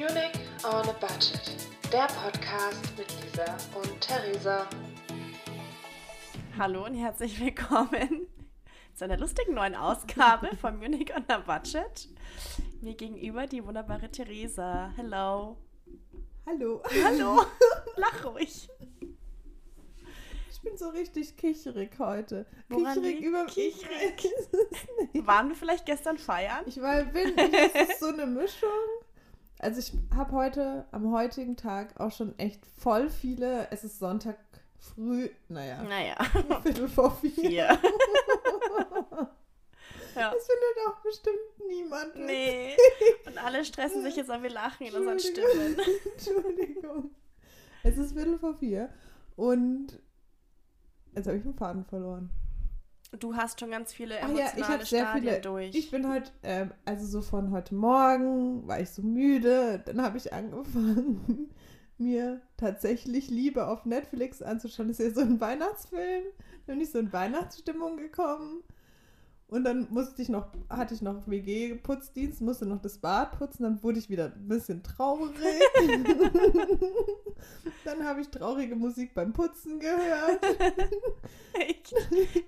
Munich on a Budget. Der Podcast mit Lisa und Theresa. Hallo und herzlich willkommen zu einer lustigen neuen Ausgabe von Munich on a Budget. Mir gegenüber die wunderbare Theresa. Hello. Hallo. Hallo. Lach ruhig. Ich bin so richtig kicherig heute. Woran kicherig liegt über kicherig? Wir vielleicht gestern feiern? Ich war, bin, es ist so eine Mischung. Also ich habe heute, am heutigen Tag auch schon echt voll viele, es ist Sonntag früh, naja, Naja. Viertel vor vier. Vier. ja. Das findet auch bestimmt niemand. Nee. Und alle stressen sich jetzt, aber wir lachen in unseren. Stimmen. Entschuldigung. Es ist Viertel vor vier und jetzt habe ich den Faden verloren. Du hast schon ganz viele Ach emotionale ja, ich habe sehr Stadien viele. durch. Ich bin heute, ähm, also so von heute Morgen war ich so müde. Dann habe ich angefangen, mir tatsächlich Liebe auf Netflix anzuschauen. Das ist ja so ein Weihnachtsfilm. Bin ich so in Weihnachtsstimmung gekommen. Und dann musste ich noch, hatte ich noch WG-Putzdienst, musste noch das Bad putzen, dann wurde ich wieder ein bisschen traurig. dann habe ich traurige Musik beim Putzen gehört. Echt?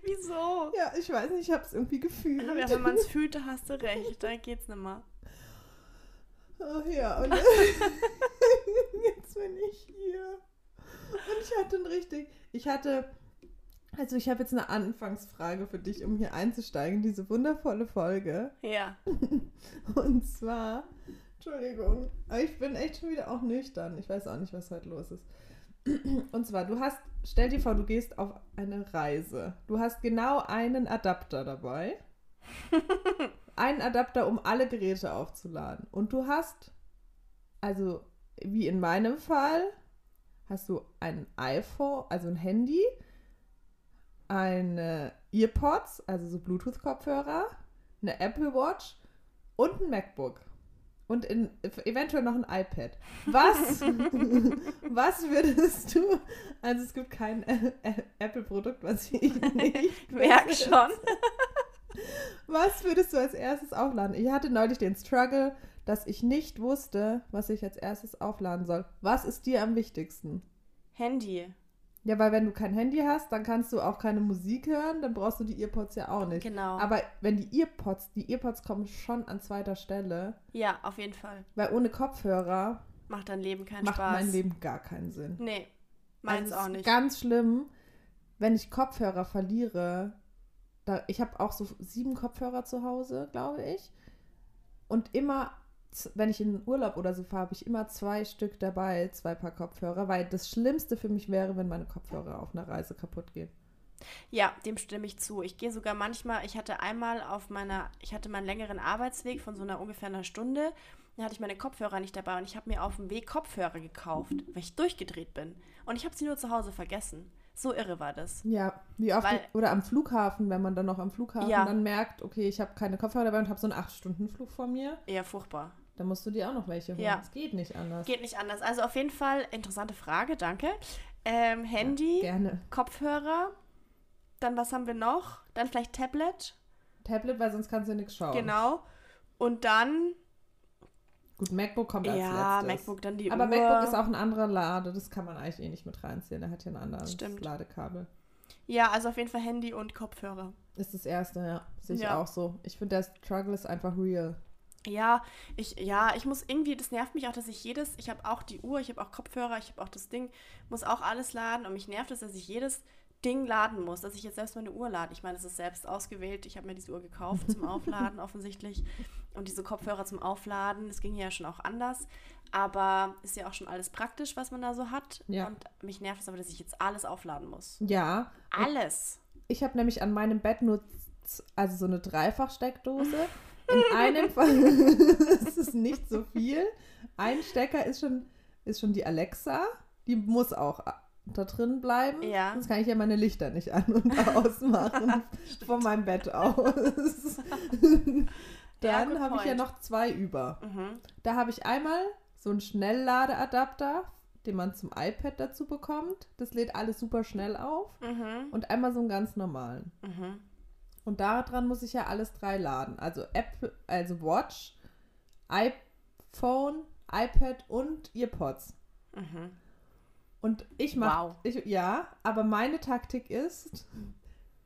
Wieso? Ja, ich weiß nicht, ich habe es irgendwie gefühlt. Aber ja, wenn man es fühlt, da hast du recht. Da geht's nicht mehr. Ach ja, und jetzt bin ich hier. Und ich hatte ein richtig, ich hatte, also ich habe jetzt eine Anfangsfrage für dich, um hier einzusteigen, in diese wundervolle Folge. Ja. Und zwar, Entschuldigung, ich bin echt schon wieder auch nüchtern. Ich weiß auch nicht, was heute los ist. Und zwar, du hast, stell dir vor, du gehst auf eine Reise. Du hast genau einen Adapter dabei. einen Adapter, um alle Geräte aufzuladen. Und du hast, also wie in meinem Fall, hast du ein iPhone, also ein Handy, eine Earpods, also so Bluetooth-Kopfhörer, eine Apple Watch und ein MacBook. Und in, eventuell noch ein iPad. Was, was würdest du, also es gibt kein Ä- Ä- Apple-Produkt, was ich nicht Merk besitze. schon. Was würdest du als erstes aufladen? Ich hatte neulich den Struggle, dass ich nicht wusste, was ich als erstes aufladen soll. Was ist dir am wichtigsten? Handy. Ja, weil wenn du kein Handy hast, dann kannst du auch keine Musik hören, dann brauchst du die Earpods ja auch nicht. Genau. Aber wenn die Earpods, die Earpods kommen schon an zweiter Stelle, ja, auf jeden Fall. weil ohne Kopfhörer Macht dein Leben keinen macht Spaß. mein Leben gar keinen Sinn. Nee. Meins Also auch nicht. Ganz schlimm, wenn ich Kopfhörer verliere. Da, ich habe auch so sieben Kopfhörer zu Hause, glaube ich. Und immer, wenn ich in den Urlaub oder so fahre, habe ich immer zwei Stück dabei, zwei Paar Kopfhörer, weil das Schlimmste für mich wäre, wenn meine Kopfhörer auf einer Reise kaputt gehen. Ja, dem stimme ich zu. Ich gehe sogar manchmal, ich hatte einmal auf meiner, ich hatte meinen längeren Arbeitsweg von so einer ungefähr einer Stunde. Da hatte ich meine Kopfhörer nicht dabei und ich habe mir auf dem Weg Kopfhörer gekauft, weil ich durchgedreht bin. Und ich habe sie nur zu Hause vergessen. So irre war das. Ja, wie oft. Weil- oder am Flughafen, wenn man dann noch am Flughafen Ja. dann merkt, okay, ich habe keine Kopfhörer dabei und habe so einen 8-Stunden-Flug vor mir, Eher furchtbar. Dann musst du dir auch noch welche holen. Ja. Es geht nicht anders. Geht nicht anders. Also auf jeden Fall interessante Frage, danke. Ähm, Handy, Gerne. Kopfhörer, dann was haben wir noch? Dann vielleicht Tablet, Tablet, weil sonst kannst du nichts schauen. genau. Und dann, Gut, MacBook kommt als ja, letztes. MacBook, dann die Aber Uhr. MacBook ist auch ein anderer Lade, das kann man eigentlich eh nicht mit reinziehen. Der hat ja ein anderes Stimmt. Ladekabel. Ja, also auf jeden Fall Handy und Kopfhörer. Ist das erste, ja. Sehe ich Ja. auch so. Ich finde, der Struggle ist einfach real. Ja, ich, ja, ich muss irgendwie, das nervt mich auch, dass ich jedes, ich habe auch die Uhr, ich habe auch Kopfhörer, ich habe auch das Ding, muss auch alles laden und mich nervt es, dass ich jedes Ding laden muss, dass ich jetzt selbst meine Uhr lade. Ich meine, es ist selbst ausgewählt, ich habe mir diese Uhr gekauft zum Aufladen offensichtlich und diese Kopfhörer zum Aufladen, das ging ja schon auch anders, aber ist ja auch schon alles praktisch, was man da so hat Ja. und mich nervt es aber, dass ich jetzt alles aufladen muss. Ja. Alles. Ich habe nämlich an meinem Bett nur also so eine Dreifachsteckdose. In einem Fall ist es nicht so viel. Ein Stecker ist schon, ist schon die Alexa. Die muss auch da drin bleiben. Ja. Sonst kann ich ja meine Lichter nicht an und ausmachen von meinem Bett aus. Ja, Dann good habe ich ja noch zwei über. Mhm. Da habe ich einmal so einen Schnellladeadapter, den man zum iPad dazu bekommt. Das lädt alles super schnell auf. Mhm. Und einmal so einen ganz normalen. Mhm. Und daran muss ich ja alles drei laden. Also Apple, also Watch, iPhone, iPad und Earpods. Mhm. Und ich mache, Wow. ich, ja, aber meine Taktik ist,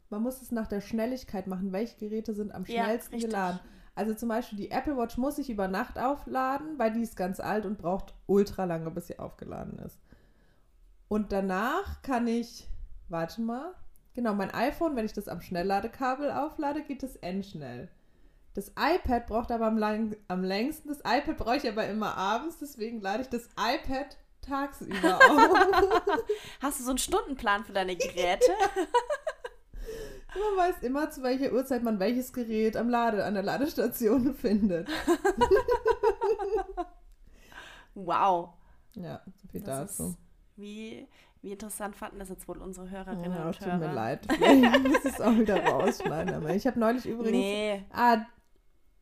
man muss es nach der Schnelligkeit machen. Welche Geräte sind am Ja, schnellsten richtig. geladen? Also zum Beispiel die Apple Watch muss ich über Nacht aufladen, weil die ist ganz alt und braucht ultra lange, bis sie aufgeladen ist. Und danach kann ich, warte mal, genau, mein iPhone, wenn ich das am Schnellladekabel auflade, geht es endschnell. Das iPad braucht aber am, lang, am längsten. Das iPad brauche ich aber immer abends, deswegen lade ich das iPad tagsüber auf. Hast du so einen Stundenplan für deine Geräte? man weiß immer, zu welcher Uhrzeit man welches Gerät am Lade, an der Ladestation findet. wow. Ja, so viel Das dazu. wie, wie interessant fanden das jetzt wohl unsere Hörerinnen Ja, und tut Hörer. mir leid. Muss ich es auch wieder rausschneiden. Aber ich habe neulich übrigens. Nee. Ah,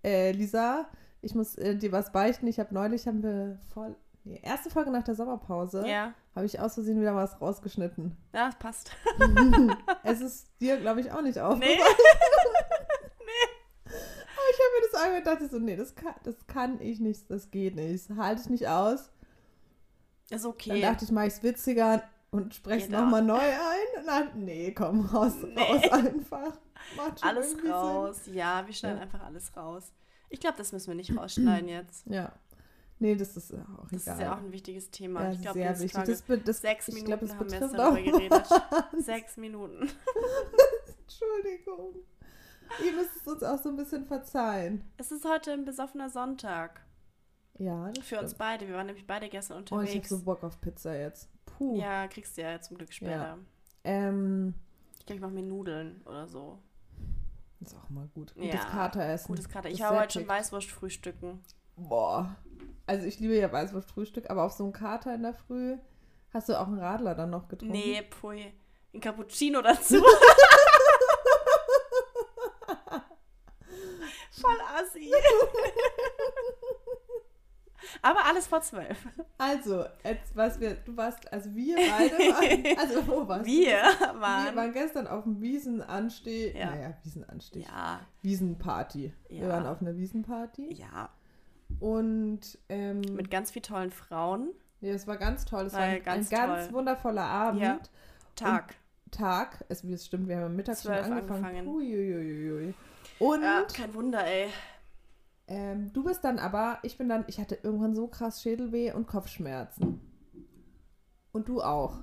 äh, Lisa, ich muss äh, dir was beichten. Ich habe neulich, haben wir voll. Nee, erste Folge nach der Sommerpause, Ja. habe ich aus Versehen wieder was rausgeschnitten. Ja, das passt. es ist dir, glaube ich, auch nicht aufgefallen. Nee. Aber ich habe mir das angehört und dachte so, nee, das kann, das kann ich nicht, das geht nicht, das halte ich nicht aus. Ist Dann okay. dachte ich, mache ich es witziger und spreche auch. nochmal neu ein. Dann, nee, komm, raus, Nee. raus einfach. Alles Sinn. raus. Ja, wir schneiden Ja. einfach alles raus. Ich glaube, das müssen wir nicht rausschneiden jetzt. Ja. Nee, das ist ja auch Das egal. ist ja auch ein wichtiges Thema. Ja, ich glaube, sehr das wichtig. Das, be- das, Sechs ich Minuten glaub, das haben wir jetzt darüber geredet. Sechs Minuten. Entschuldigung. Ihr müsst es uns auch so ein bisschen verzeihen. Es ist heute ein besoffener Sonntag. Ja, das Für uns stimmt. beide. Wir waren nämlich beide gestern Oh, ich unterwegs. so Bock auf Pizza jetzt. Puh. ja, kriegst du ja zum Glück später. Ähm, Ich glaube, ich mache mir Nudeln oder so. ist auch mal gut. Gutes Ja, Kateressen. Gutes Kater. Ich habe heute schon. Weißwurst frühstücken. Boah. Also ich liebe ja Weißwurstfrühstück, aber auf so einem Kater in der Früh hast du auch einen Radler dann noch getrunken. Nee, pui. Ein Cappuccino dazu. Voll assi. Aber alles vor zwölf. Also, jetzt, was wir, du warst, also wir beide waren, also wo warst Wir du? Wir waren. waren gestern auf dem Wiesenansteh, Ja. naja, Wiesenansteh, Ja, Wiesenparty. Wir Ja. waren auf einer Wiesenparty ja. und ähm, Mit ganz vielen tollen Frauen. ja, es war ganz toll. Es war, War ein ganz ein ganz wundervoller Abend. Ja. Tag. Tag, es es stimmt, wir haben am Mittag schon angefangen. angefangen. Uiuiuiui. Und Ja, kein Wunder, ey. Ähm, du bist dann aber, ich bin dann, ich hatte irgendwann so krass Schädelweh und Kopfschmerzen. Und du auch.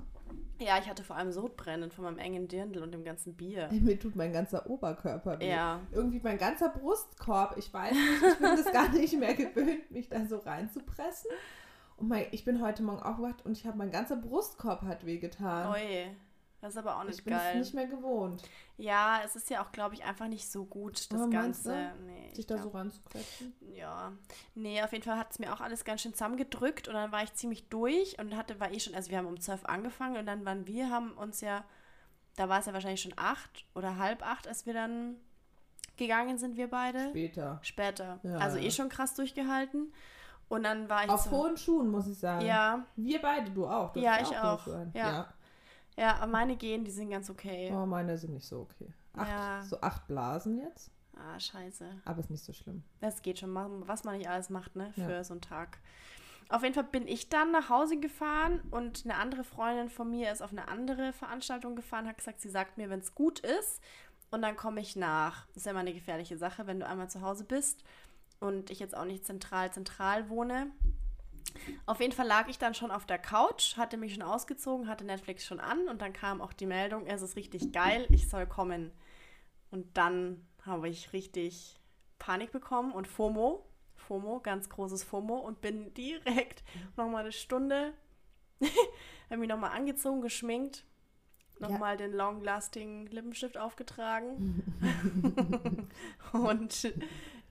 Ja, ich hatte vor allem Sodbrennen von meinem engen Dirndl und dem ganzen Bier. Mir tut mein ganzer Oberkörper weh. Ja. Irgendwie mein ganzer Brustkorb, ich weiß nicht, ich bin das gar nicht mehr gewöhnt, mich da so reinzupressen. Und mein, ich bin heute Morgen aufgewacht und ich habe mein ganzer Brustkorb hat wehgetan. Oi. Das ist aber auch nicht ich bin es geil. nicht mehr gewohnt, Ja, es ist ja auch, glaube ich, einfach nicht so gut, das meinst Ganze. Nee, sich ich da glaub- so ranzuquetschen. Ja. Nee, auf jeden Fall hat es mir auch alles ganz schön zusammengedrückt und dann war ich ziemlich durch und hatte, war eh schon, also wir haben um 12 angefangen und dann waren wir, haben uns ja, da war es ja wahrscheinlich schon acht oder halb acht, als wir dann gegangen sind, wir beide. Später. Später. Ja, also ja. eh schon krass durchgehalten. Und dann war ich Auf so, hohen Schuhen, muss ich sagen. Ja, Wir beide, du auch. Du Ja, ich auch. Schuhe an. Ja. Ja, meine gehen, die sind ganz okay. Oh, meine sind nicht so okay. Acht, Ja. So acht Blasen jetzt, Ah, scheiße. aber ist nicht so schlimm. Das geht schon, was man nicht alles macht, ne, für Ja. so einen Tag. Auf jeden Fall bin ich dann nach Hause gefahren und eine andere Freundin von mir ist auf eine andere Veranstaltung gefahren, hat gesagt, sie sagt mir, wenn es gut ist und dann komme ich nach. Das ist ja immer eine gefährliche Sache, wenn du einmal zu Hause bist und ich jetzt auch nicht zentral, zentral wohne. Auf jeden Fall lag ich dann schon auf der Couch, hatte mich schon ausgezogen, hatte Netflix schon an und dann kam auch die Meldung, es ist richtig geil, ich soll kommen. Und dann habe ich richtig Panik bekommen und FOMO, FOMO, ganz großes FOMO und bin direkt nochmal eine Stunde, habe mich nochmal angezogen, geschminkt, nochmal den Long-Lasting Lippenstift aufgetragen und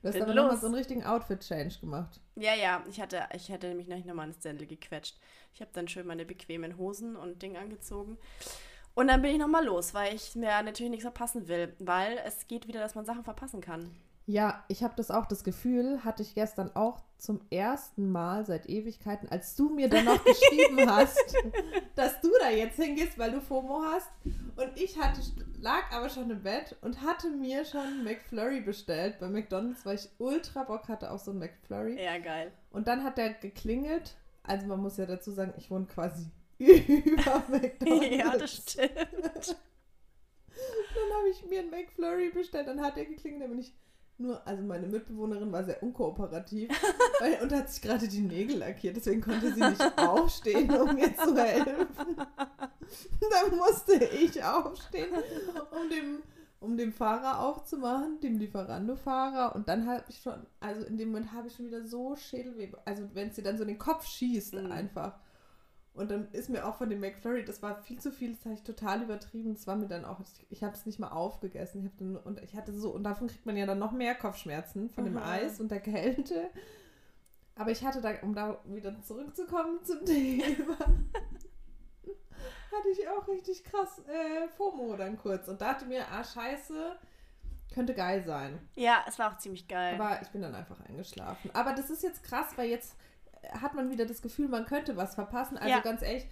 Du hast aber nochmal so einen richtigen Outfit-Change gemacht. ja, ja, ich hatte, ich hätte mich nicht nochmal ins Dirndl gequetscht. Ich habe dann schön meine bequemen Hosen und Ding angezogen. Und dann bin ich nochmal los, weil ich mir natürlich nichts verpassen will, weil es geht wieder, dass man Sachen verpassen kann. Ja, ich habe das auch, das Gefühl, hatte ich gestern auch zum ersten Mal seit Ewigkeiten, als du mir dann noch geschrieben hast, dass du da jetzt hingehst, weil du FOMO hast. Und ich hatte, lag aber schon im Bett und hatte mir schon McFlurry bestellt bei McDonalds, weil ich ultra Bock hatte auf so einen McFlurry. Ja, geil. Und dann hat der geklingelt. Also man muss ja dazu sagen, ich wohne quasi über McDonalds. ja, das stimmt. Dann habe ich mir einen McFlurry bestellt, dann hat er geklingelt, dann bin ich nur, also meine Mitbewohnerin war sehr unkooperativ weil, und hat sich gerade die Nägel lackiert, deswegen konnte sie nicht aufstehen, um mir zu helfen. Dann musste ich aufstehen, um dem, um dem Fahrer aufzumachen, dem Lieferando-Fahrer. Und dann habe ich schon, also in dem Moment habe ich schon wieder so Schädelweh, also wenn es dir dann so in den Kopf schießt Mhm. einfach. Und dann ist mir auch von dem McFlurry, das war viel zu viel, das habe ich total übertrieben. Das war mir dann auch, ich, habe es nicht mal aufgegessen. Ich hab dann, und ich hatte so, und davon kriegt man ja dann noch mehr Kopfschmerzen von dem Mhm. Eis und der Kälte. Aber ich hatte da, um da wieder zurückzukommen zum Thema, hatte ich auch richtig krass äh, FOMO dann kurz und dachte mir, ah scheiße, könnte geil sein. Ja, es war auch ziemlich geil. Aber ich bin dann einfach eingeschlafen. Aber das ist jetzt krass, weil jetzt hat man wieder das Gefühl, man könnte was verpassen. Also Ja. ganz ehrlich,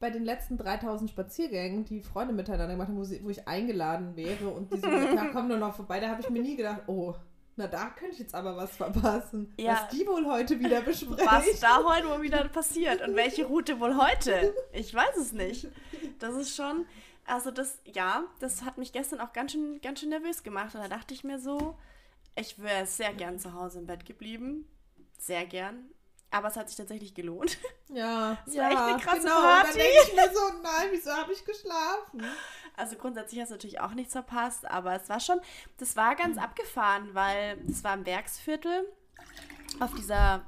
bei den letzten 3000 Spaziergängen, die Freunde miteinander gemacht haben, wo, sie, wo ich eingeladen wäre und die so, ja, komm nur noch vorbei, da habe ich mir nie gedacht, oh, na da könnte ich jetzt aber was verpassen. Ja. Was die wohl heute wieder besprechen. was da heute wohl wieder passiert und welche Route wohl heute? Ich weiß es nicht. Das ist schon, also das, ja, das hat mich gestern auch ganz schön, ganz schön nervös gemacht. Und da dachte ich mir so, ich wäre sehr gern zu Hause im Bett geblieben. Sehr gern. Aber es hat sich tatsächlich gelohnt. Ja, ja, war echt eine krasse genau. Und Party. dann denke ich mir so, nein, wieso habe ich geschlafen? Also grundsätzlich hast du natürlich auch nichts verpasst, aber es war schon, das war ganz abgefahren, weil das war im Werksviertel auf dieser,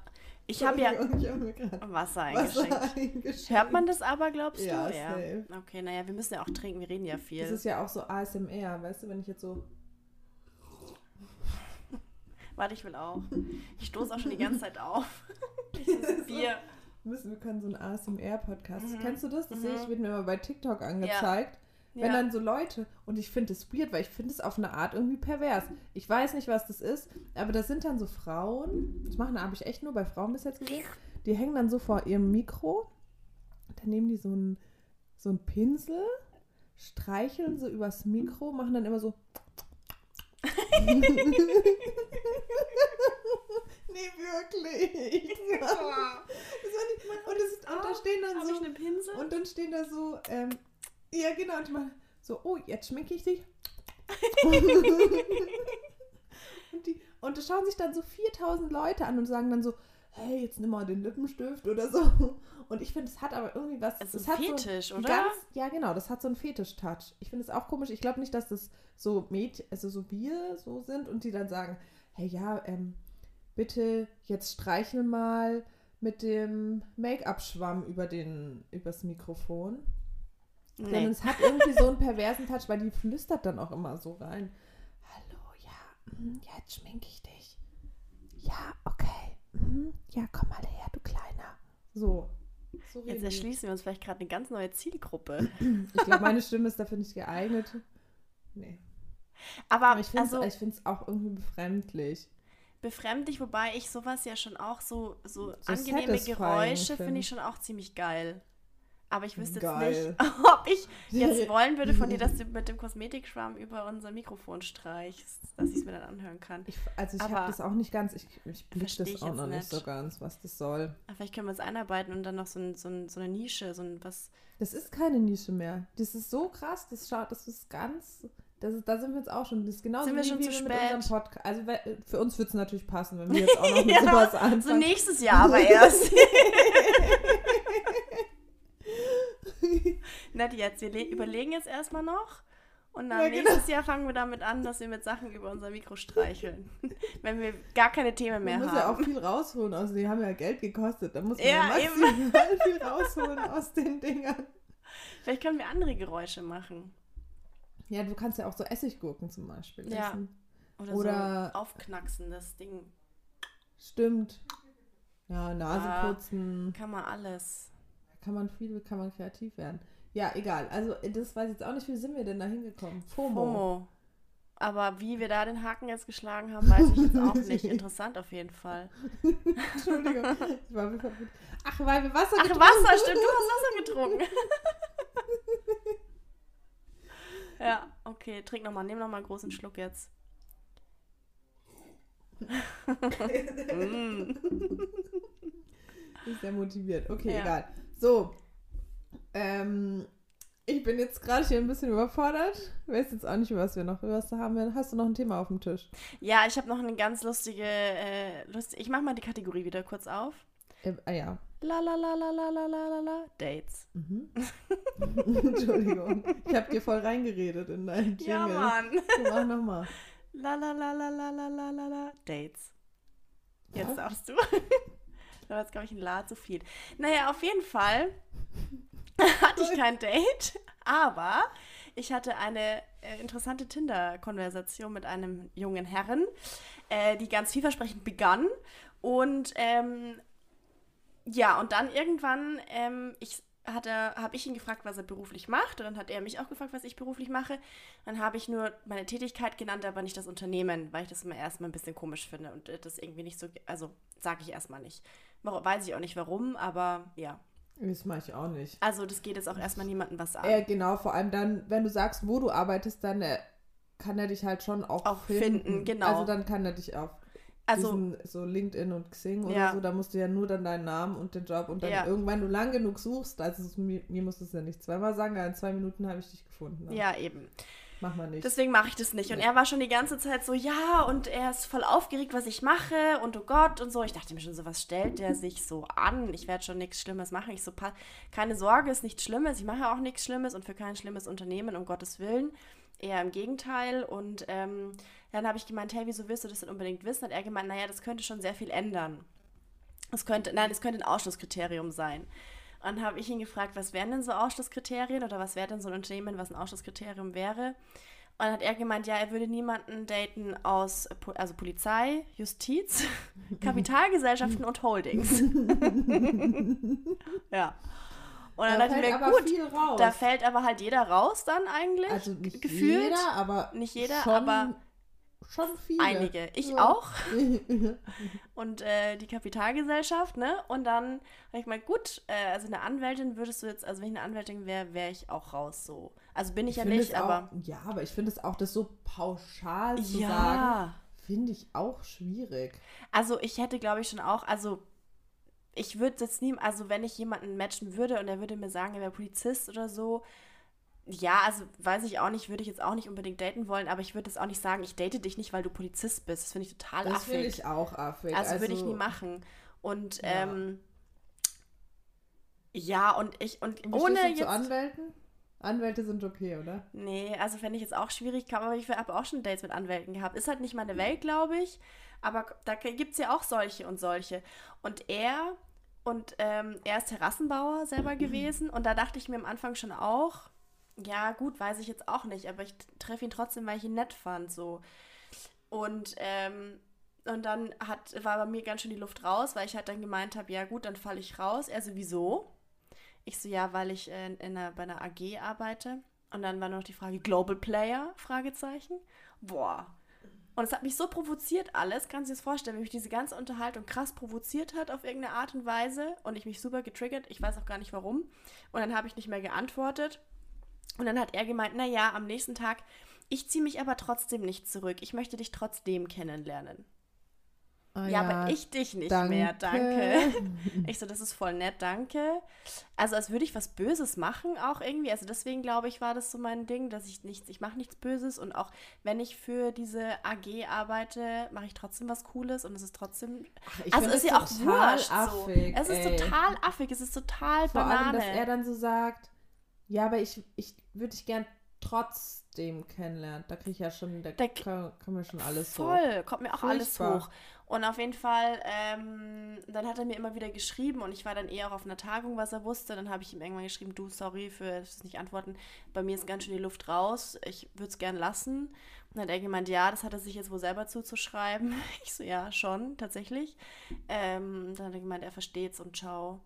ich habe ja mir gerade Wasser Wasser eingeschenkt. eingeschenkt. Hört man das aber, glaubst Ja, du? safe. Okay, naja, wir müssen ja auch trinken, wir reden ja viel. Das ist ja auch so ASMR, weißt du, wenn ich jetzt so. Warte, ich will auch. Ich stoße auch schon die ganze Zeit auf. Dieses Bier. Müssen, wir können so einen ASMR-Podcast. Mhm. Kennst du das? Das Mhm. sehe ich, wird mir mal bei TikTok angezeigt. Wenn Ja. dann so Leute, und ich finde es weird, weil ich finde es auf eine Art irgendwie pervers. Ich weiß nicht, was das ist, aber das sind dann so Frauen, das machen habe ich echt nur bei Frauen bis jetzt gesehen, die hängen dann so vor ihrem Mikro, dann nehmen die so einen, so einen Pinsel, streicheln so übers Mikro, machen dann immer so. nee, wirklich. Das war nicht, und, das und da stehen dann so. Pinsel? Und dann stehen da so, ähm, ja genau, und die machen so, oh, jetzt schminke ich dich. und, die, und da schauen sich dann so 4000 Leute an und sagen dann so, hey, jetzt nimm mal den Lippenstift oder so. Und ich finde, es hat aber irgendwie was. Es ist hat ein so Fetisch, einen oder? Ganz, ja, genau, das hat so einen Fetisch-Touch. Ich finde es auch komisch. Ich glaube nicht, dass das so Mädchen, also so wir so sind und die dann sagen, hey, ja, ähm, bitte jetzt streichel mal mit dem Make-up-Schwamm über den, übers Mikrofon. Sondern Nee. es hat irgendwie so einen perversen Touch, weil die flüstert dann auch immer so rein. Hallo, ja, ja, jetzt schminke ich dich. Ja, okay. mm, Ja, komm mal her, du Kleiner. So. so Jetzt erschließen wir uns vielleicht gerade eine ganz neue Zielgruppe. Ich glaube, meine Stimme ist dafür nicht geeignet. Nee. Aber, Aber ich finde es also, auch irgendwie befremdlich. Befremdlich, wobei ich sowas ja schon auch so, so, So angenehme Geräusche find. finde ich schon auch ziemlich geil. Aber ich wüsste Geil. jetzt nicht, ob ich jetzt wollen würde von dir, dass du mit dem Kosmetikschwamm über unser Mikrofon streichst, dass ich es mir dann anhören kann. Ich, also ich habe das auch nicht ganz, ich, ich blick das auch noch nicht nicht. so ganz, was das soll. Aber vielleicht können wir es einarbeiten und dann noch so, ein, so, ein, so eine Nische, so ein was. Das ist keine Nische mehr. Das ist so krass, das schaut, das ist ganz, das ist, da sind wir jetzt auch schon. Das ist genauso Sind wir schon wie zu wir mit spät? unserem Podcast. Also für uns wird es natürlich passen, wenn wir jetzt auch noch mit Ja, sowas So anfangen. nächstes Jahr aber erst. Nicht jetzt, wir le- überlegen jetzt erstmal noch. Und dann Ja, genau. nächstes Jahr fangen wir damit an, dass wir mit Sachen über unser Mikro streicheln. Wenn wir gar keine Themen mehr Man muss ja auch haben. viel rausholen, also die haben ja Geld gekostet. Da muss man Ja, ja, maximal viel rausholen aus den Dingern. Vielleicht können wir andere Geräusche machen. Ja, du kannst ja auch so Essiggurken zum Beispiel Ja. essen. Oder, Oder- so aufknacksen, das Ding. Stimmt. Ja, Nase Ah. putzen. Kann man alles. Kann man viel, kann man kreativ werden. Ja, egal. Also das weiß ich jetzt auch nicht, wie sind wir denn da hingekommen? FOMO. FOMO. Aber wie wir da den Haken jetzt geschlagen haben, weiß ich jetzt auch nicht. Interessant auf jeden Fall. Entschuldigung. Ich war verwirrt. Ach, weil wir Wasser Ach, getrunken Wasser, stimmt, du hast Wasser getrunken. Ja, okay, trink nochmal, nimm nochmal einen großen Schluck jetzt. mm. Ist sehr motiviert. Okay, Ja. egal. So. Ähm, ich bin jetzt gerade hier ein bisschen überfordert. Weiß jetzt auch nicht, über was wir noch, was haben wir. Hast du noch ein Thema auf dem Tisch? Ja, ich habe noch eine ganz lustige, äh, lust ich mache mal die Kategorie wieder kurz auf. Äh, ah ja. La la la la la la la la la Dates. Mhm. Entschuldigung. Ich habe dir voll reingeredet in deinen Jingle. Ja, Mann. So, Mach nochmal. La la la la la la la la la Dates. Jetzt Was? darfst du. da war jetzt, glaube ich, ein La zu viel. Naja, auf jeden Fall hatte ich kein Date, aber ich hatte eine äh, interessante Tinder-Konversation mit einem jungen Herren, äh, die ganz vielversprechend begann. Und ähm, ja, und dann irgendwann, ähm, ich habe ich ihn gefragt, was er beruflich macht. Und dann hat er mich auch gefragt, was ich beruflich mache. Dann habe ich nur meine Tätigkeit genannt, aber nicht das Unternehmen, weil ich das immer erstmal ein bisschen komisch finde und äh, das irgendwie nicht so, also sage ich erstmal nicht. Weiß ich auch nicht warum, aber ja. Das mache ich auch nicht. Also das geht jetzt auch erstmal niemandem was an. Äh, genau, vor allem dann, wenn du sagst, wo du arbeitest, dann äh, kann er dich halt schon auch, Auch finden, genau. Also dann kann er dich auf also diesen, so LinkedIn und Xing oder Ja. so, da musst du ja nur dann deinen Namen und den Job und dann Ja. irgendwann du lang genug suchst, also es, mir, mir musst du es ja nicht zweimal sagen, in zwei Minuten habe ich dich gefunden. ja, eben. Mach mal nicht. Deswegen mache ich das nicht. Und Nee. er war schon die ganze Zeit so, ja, und er ist voll aufgeregt, was ich mache und oh Gott und so. Ich dachte mir schon so, was stellt der sich so an? Ich werde schon nichts Schlimmes machen. Ich so, keine Sorge, ist nichts Schlimmes. Ich mache auch nichts Schlimmes und für kein schlimmes Unternehmen, um Gottes Willen. Eher im Gegenteil. Und ähm, dann habe ich gemeint, hey, wieso willst du das denn unbedingt wissen? Hat er gemeint, naja, das könnte schon sehr viel ändern. Es könnte, nein, es könnte ein Ausschlusskriterium sein. Und dann habe ich ihn gefragt, was wären denn so Ausschlusskriterien oder was wäre denn so ein Unternehmen, was ein Ausschlusskriterium wäre? Und dann hat er gemeint, ja, er würde niemanden daten aus also Polizei, Justiz, Kapitalgesellschaften und Holdings. ja. Und dann da dachte ich fällt mir, aber gut, viel raus. da fällt aber halt jeder raus dann eigentlich. also nicht gefühlt. jeder, aber Nicht jeder, aber schon viele. einige. Ich Ja. auch. und äh, die Kapitalgesellschaft, ne? Und dann habe ich mal, gut, äh, also eine Anwältin würdest du jetzt, also wenn ich eine Anwältin wäre, wäre ich auch raus so. Also bin ich, ja finde nicht, es auch, aber. Ja, aber ich finde es auch, das so pauschal zu sagen, Ja. finde ich auch schwierig. Also ich hätte, glaube ich, schon auch, also ich würde jetzt nie, also wenn ich jemanden matchen würde und er würde mir sagen, er wäre Polizist oder so, ja, also weiß ich auch nicht, würde ich jetzt auch nicht unbedingt daten wollen, aber ich würde jetzt auch nicht sagen, ich date dich nicht, weil du Polizist bist. Das finde ich total Das affig. finde ich auch affig. Also, würde ich nie machen. Und Ja. ähm, ja, und ich, und Und ohne jetzt. zu Anwälten? Anwälte sind okay, oder? Nee, also fände ich jetzt auch schwierig, aber ich habe auch schon Dates mit Anwälten gehabt. Ist halt nicht meine Welt, glaube ich. Aber da gibt es ja auch solche und solche. Und er, und ähm, er ist Terrassenbauer selber gewesen. Und da dachte ich mir am Anfang schon auch, ja, gut, weiß ich jetzt auch nicht, aber ich treffe ihn trotzdem, weil ich ihn nett fand. So. Und, ähm, und dann hat, war bei mir ganz schön die Luft raus, weil ich halt dann gemeint habe, ja gut, dann falle ich raus. Er so, wieso? Ich so, ja, weil ich äh, in einer, bei einer AG arbeite. Und dann war noch die Frage, Global Player? Fragezeichen. Boah. Und es hat mich so provoziert alles, kannst du dir das vorstellen, wie mich diese ganze Unterhaltung krass provoziert hat auf irgendeine Art und Weise und ich mich super getriggert, ich weiß auch gar nicht warum. Und dann habe ich nicht mehr geantwortet. Und dann hat er gemeint, naja, am nächsten Tag, ich ziehe mich aber trotzdem nicht zurück. Ich möchte dich trotzdem kennenlernen. Ah, ja, aber ich dich nicht mehr, danke. Ich so, das ist voll nett, danke. Also als würde ich was Böses machen auch irgendwie. Also deswegen glaube ich, war das so mein Ding, dass ich nichts, ich mache nichts Böses und auch wenn ich für diese AG arbeite, mache ich trotzdem was Cooles und es ist trotzdem. Ach, also find ist ja auch wurscht. affig, so. Es ist ey. total affig, es ist total Vor allem, dass er Banane. dann so sagt, ja, aber ich, ich würde dich gern trotzdem kennenlernen. Da kriege ich ja schon, da, Da- kann, kann mir schon alles so. Voll, kommt mir auch alles Furchtbar. hoch. Und auf jeden Fall, ähm, dann hat er mir immer wieder geschrieben und ich war dann eher auch auf einer Tagung, was er wusste. Dann habe ich ihm irgendwann geschrieben, du, sorry für das nicht antworten. Bei mir ist ganz schön die Luft raus. Ich würde es gern lassen. Und dann hat er gemeint, ja, das hat er sich jetzt wohl selber zuzuschreiben. Ich so, ja, schon, tatsächlich. Ähm, dann hat er gemeint, er versteht's und ciao.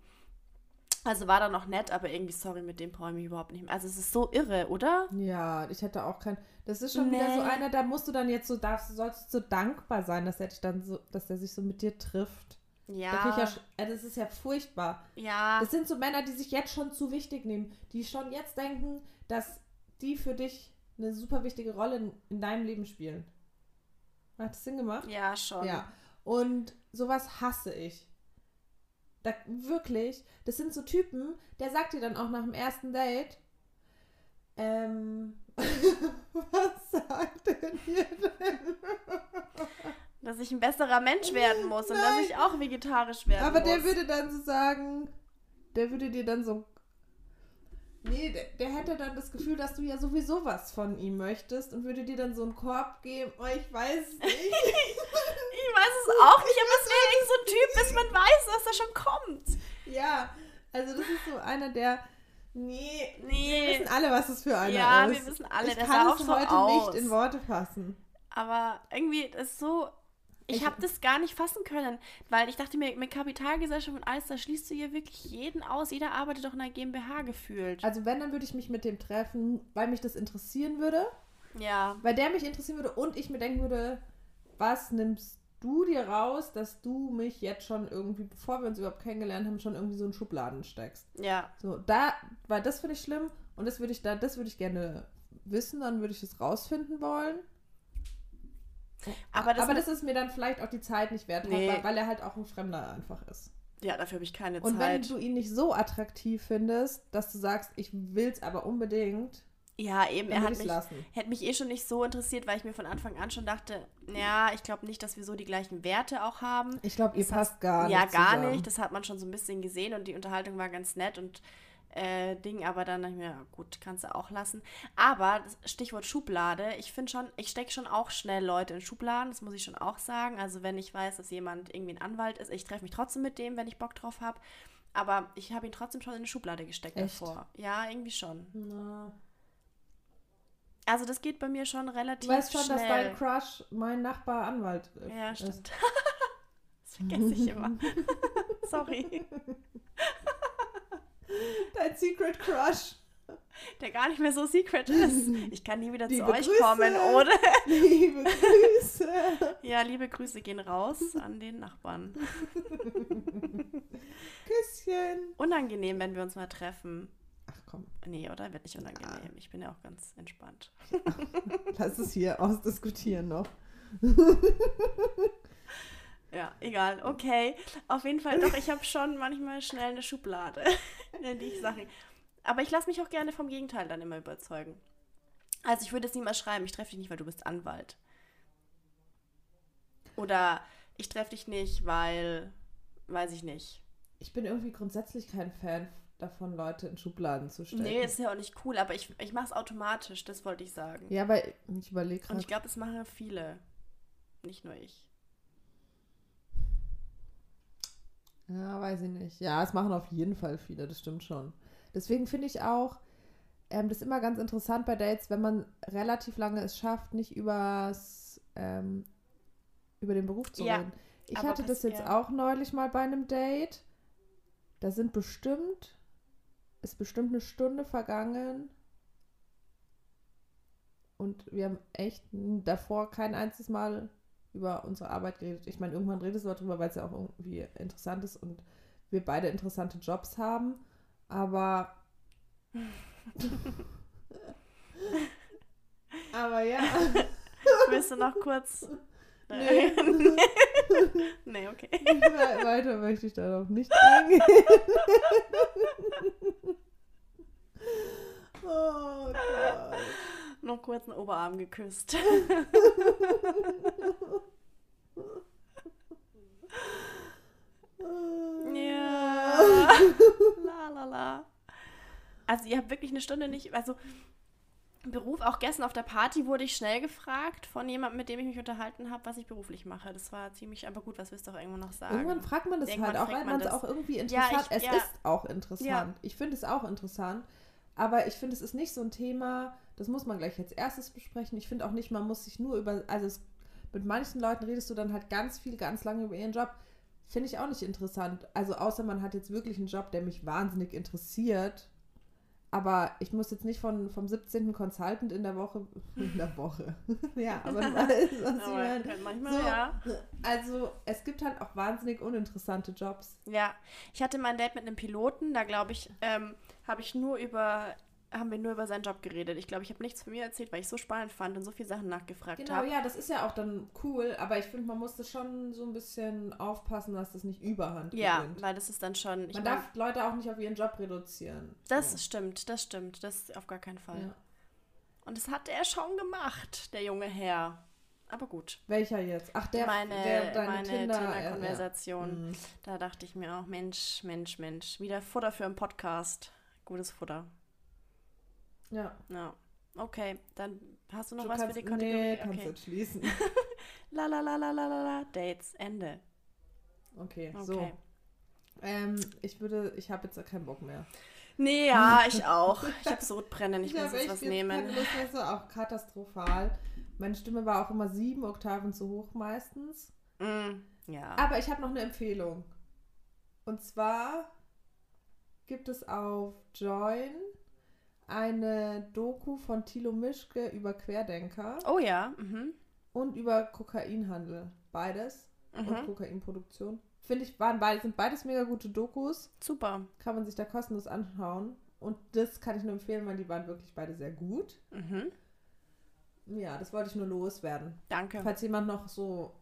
Also war dann noch nett, aber irgendwie, sorry, mit dem brauche ich mich überhaupt nicht mehr. Also es ist so irre, oder? Ja, ich hätte auch kein. Das ist schon wieder so Nee. einer, da musst du dann jetzt so, darfst, sollst du so dankbar sein, dass er dich dann so, dass er sich so mit dir trifft. Da ja, Ja, äh, das ist ja furchtbar. ja. Das sind so Männer, die sich jetzt schon zu wichtig nehmen, die schon jetzt denken, dass die für dich eine super wichtige Rolle in, in deinem Leben spielen. Hat das Sinn gemacht? Ja, schon. Ja. Und sowas hasse ich. Da, wirklich, das sind so Typen, der sagt dir dann auch nach dem ersten Date, ähm, was sagt denn hier denn? Dass ich ein besserer Mensch werden muss und dass Nein. ich auch vegetarisch werden Aber muss. der würde dann so sagen, der würde dir dann so. Nee, der, der hätte dann das Gefühl, dass du ja sowieso was von ihm möchtest und würde dir dann so einen Korb geben. Oh, ich weiß es nicht. Ich weiß es auch nicht, aber es wäre so ein Typ, bis man weiß, dass er schon kommt. ja, also das ist so einer, der. Nee, wir Nee. wissen alle, was das für einer Ja, ist. wir wissen alle, ich der kann es so heute aus. nicht in Worte fassen. Aber irgendwie das ist so. Ich habe das gar nicht fassen können, weil ich dachte mir, mit Kapitalgesellschaft und alles, da schließt du hier wirklich jeden aus. Jeder arbeitet doch in einer GmbH gefühlt. Also wenn, dann würde ich mich mit dem treffen, weil mich das interessieren würde. Ja. weil der mich interessieren würde und ich mir denken würde, was nimmst du dir raus, dass du mich jetzt schon irgendwie, bevor wir uns überhaupt kennengelernt haben, schon irgendwie so in Schubladen steckst. Ja. So, da, weil das finde ich schlimm und das würde ich da, das würde ich gerne wissen, dann würde ich es rausfinden wollen. Aber das, Aber das ist mir dann vielleicht auch die Zeit nicht wert, Nee. weil, er halt auch ein Fremder einfach ist. ja, dafür habe ich keine Und wenn Zeit. du ihn nicht so attraktiv findest, dass du sagst, ich will es aber unbedingt, ja, eben, er hat ich mich, hätte mich eh schon nicht so interessiert, weil ich mir von Anfang an schon dachte, ja, ich glaube nicht, dass wir so die gleichen Werte auch haben. Ich glaube, ihr Das passt gar ja, nicht gar zusammen. nicht. Das hat man schon so ein bisschen gesehen und die Unterhaltung war ganz nett und äh, Ding, aber dann dachte ich mir, ja, gut, kannst du auch lassen. Aber das Stichwort Schublade, ich finde schon, ich stecke schon auch schnell Leute in Schubladen, das muss ich schon auch sagen. Also wenn ich weiß, dass jemand irgendwie ein Anwalt ist, ich treffe mich trotzdem mit dem, wenn ich Bock drauf habe. Aber ich habe ihn trotzdem schon in eine Schublade gesteckt Echt? davor. Ja, irgendwie schon. Na. Also das geht bei mir schon Du relativ weißt schon, schnell. dass dein Crush mein Nachbar Anwalt äh, ja, ist. stimmt. das vergesse ich immer. Sorry. Dein Secret Crush. der gar nicht mehr so secret ist. Ich kann nie wieder zu Liebe euch Grüße. kommen, oder? Liebe Grüße. Ja, liebe Grüße gehen raus an den Nachbarn. Küsschen. Unangenehm, wenn wir uns mal treffen. Ach komm, Nee, oder? Wird nicht unangenehm. Ich bin ja auch ganz entspannt. lass es hier ausdiskutieren noch. Ja, egal. Okay. Auf jeden Fall, doch, ich habe schon manchmal schnell eine Schublade, in die ich Sachen. Aber ich lasse mich auch gerne vom Gegenteil dann immer überzeugen. Also ich würde jetzt niemals schreiben, ich treffe dich nicht, weil du bist Anwalt. Oder ich treffe dich nicht, weil, weiß ich nicht. Ich bin irgendwie grundsätzlich kein Fan davon, Leute in Schubladen zu stecken. Nee, ist ja auch nicht cool, aber ich, ich mache es automatisch, das wollte ich sagen. ja, aber ich überlege Und gerade. ich glaube, das machen viele. Nicht nur ich. Ja, weiß ich nicht. Ja, es machen auf jeden Fall viele, das stimmt schon. Deswegen finde ich auch, ähm, das ist immer ganz interessant bei Dates, wenn man relativ lange es schafft, nicht übers, ähm, über den Beruf zu Ja, reden. Ich hatte das jetzt ja. auch neulich mal bei einem Date. Da sind bestimmt, ist bestimmt eine Stunde vergangen. Und wir haben echt davor kein einziges Mal über unsere Arbeit geredet. Ich meine, irgendwann redest du darüber, weil es ja auch irgendwie interessant ist und wir beide interessante Jobs haben. Aber. Aber ja. Willst du noch kurz. Nee. nee, okay. We- Weiter möchte ich darauf nicht eingehen. oh Gott. Noch kurz einen Oberarm geküsst. Ja. la la la. Also ihr habt wirklich eine Stunde nicht, also Beruf, auch gestern auf der Party wurde ich schnell gefragt von jemandem, mit dem ich mich unterhalten habe, was ich beruflich mache. Das war ziemlich, aber gut, was willst du auch irgendwo noch sagen? Irgendwann fragt man das Irgendwann halt auch, weil man es das. auch irgendwie Ja, interessant. ich- es ja. ist auch interessant. Ja. Ich finde es auch interessant. Aber ich finde, es ist nicht so ein Thema, das muss man gleich als erstes besprechen. Ich finde auch nicht, man muss sich nur über, also es, mit manchen Leuten redest du dann halt ganz viel, ganz lange über ihren Job. Finde ich auch nicht interessant. Also außer man hat jetzt wirklich einen Job, der mich wahnsinnig interessiert. Aber ich muss jetzt nicht von, vom 17. Consultant in der Woche, in der Woche. ja, aber aber meine. manchmal So. ja. Also es gibt halt auch wahnsinnig uninteressante Jobs. Ja, ich hatte mal ein Date mit einem Piloten, da glaube ich, ähm, habe ich nur über haben wir nur über seinen Job geredet. Ich glaube, ich habe nichts von mir erzählt, weil ich so spannend fand und so viele Sachen nachgefragt Genau, habe. ja, das ist ja auch dann cool, aber ich finde, man muss das schon so ein bisschen aufpassen, dass das nicht überhand Ja, gewinnt. weil das ist dann schon. Man mein, darf Leute auch nicht auf ihren Job reduzieren. das So. stimmt, das stimmt. Das auf gar keinen Fall. Ja. Und das hat er schon gemacht, der junge Herr. Aber gut. Welcher jetzt? Ach, der, meine der deine meine Tinder, Tinder-Konversation. äh, ja. Mhm. Da dachte ich mir auch, Mensch, Mensch, Mensch. Wieder Futter für einen Podcast. Gutes Futter. Ja. Ja. Okay, dann hast du noch Du was kannst, für die Kategorie? Nee, kannst du okay. jetzt schließen. La la la la la la la. Dates. Ende. Okay, Okay. so. Ähm, ich würde, ich habe jetzt keinen Bock mehr. Nee, ja, ich auch. Ich habe Sodbrennen. Ich, muss habe jetzt was nehmen. mehr, so auch katastrophal. Meine Stimme war auch immer sieben Oktaven zu hoch meistens. Mm, ja. Aber ich habe noch eine Empfehlung. Und zwar gibt es auf Join eine Doku von Thilo Mischke über Querdenker oh ja. Mhm. und über Kokainhandel. Beides. Und Mhm. Kokainproduktion. Finde ich, waren beide, sind beides mega gute Dokus. Super. Kann man sich da kostenlos anschauen. Und das kann ich nur empfehlen, weil die waren wirklich beide sehr gut. Mhm. Ja, das wollte ich nur loswerden. Danke. Falls jemand noch so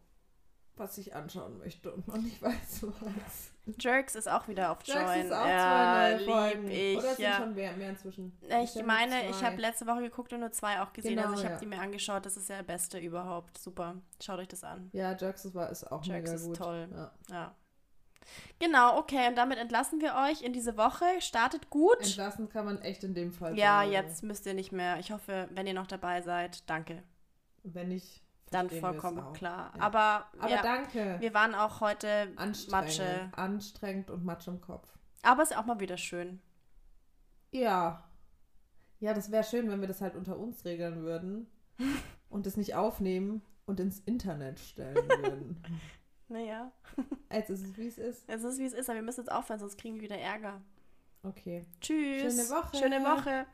was sich anschauen möchte und noch nicht weiß, was. Jerks ist auch wieder auf Join. Jerks ist auch ja, lieb ich. Oder sind ja. schon mehr, mehr inzwischen? Ich hab meine, ich habe letzte Woche geguckt und nur zwei auch gesehen. Genau, also ich habe ja. die mir angeschaut. Das ist ja der beste überhaupt. Super. Schaut euch das an. Ja, Jerks ist, ist auch Jerks mega ist gut. toll. Ja. Ja. Genau, okay. Und damit entlassen wir euch in diese Woche. Startet gut. Entlassen kann man echt in dem Fall ja, sagen. jetzt müsst ihr nicht mehr. Ich hoffe, wenn ihr noch dabei seid, danke. Wenn nicht, Dann vollkommen klar. Ja. Aber, Aber ja, danke. wir waren auch heute Anstrengend. Matsche. Anstrengend und Matsch im Kopf. Aber es ist auch mal wieder schön. Ja. Ja, das wäre schön, wenn wir das halt unter uns regeln würden und es nicht aufnehmen und ins Internet stellen würden. Naja, Jetzt ist es, wie es ist. es ist wie es ist, aber wir müssen jetzt aufhören, sonst kriegen wir wieder Ärger. Okay. Tschüss. Schöne Woche. Schöne Woche.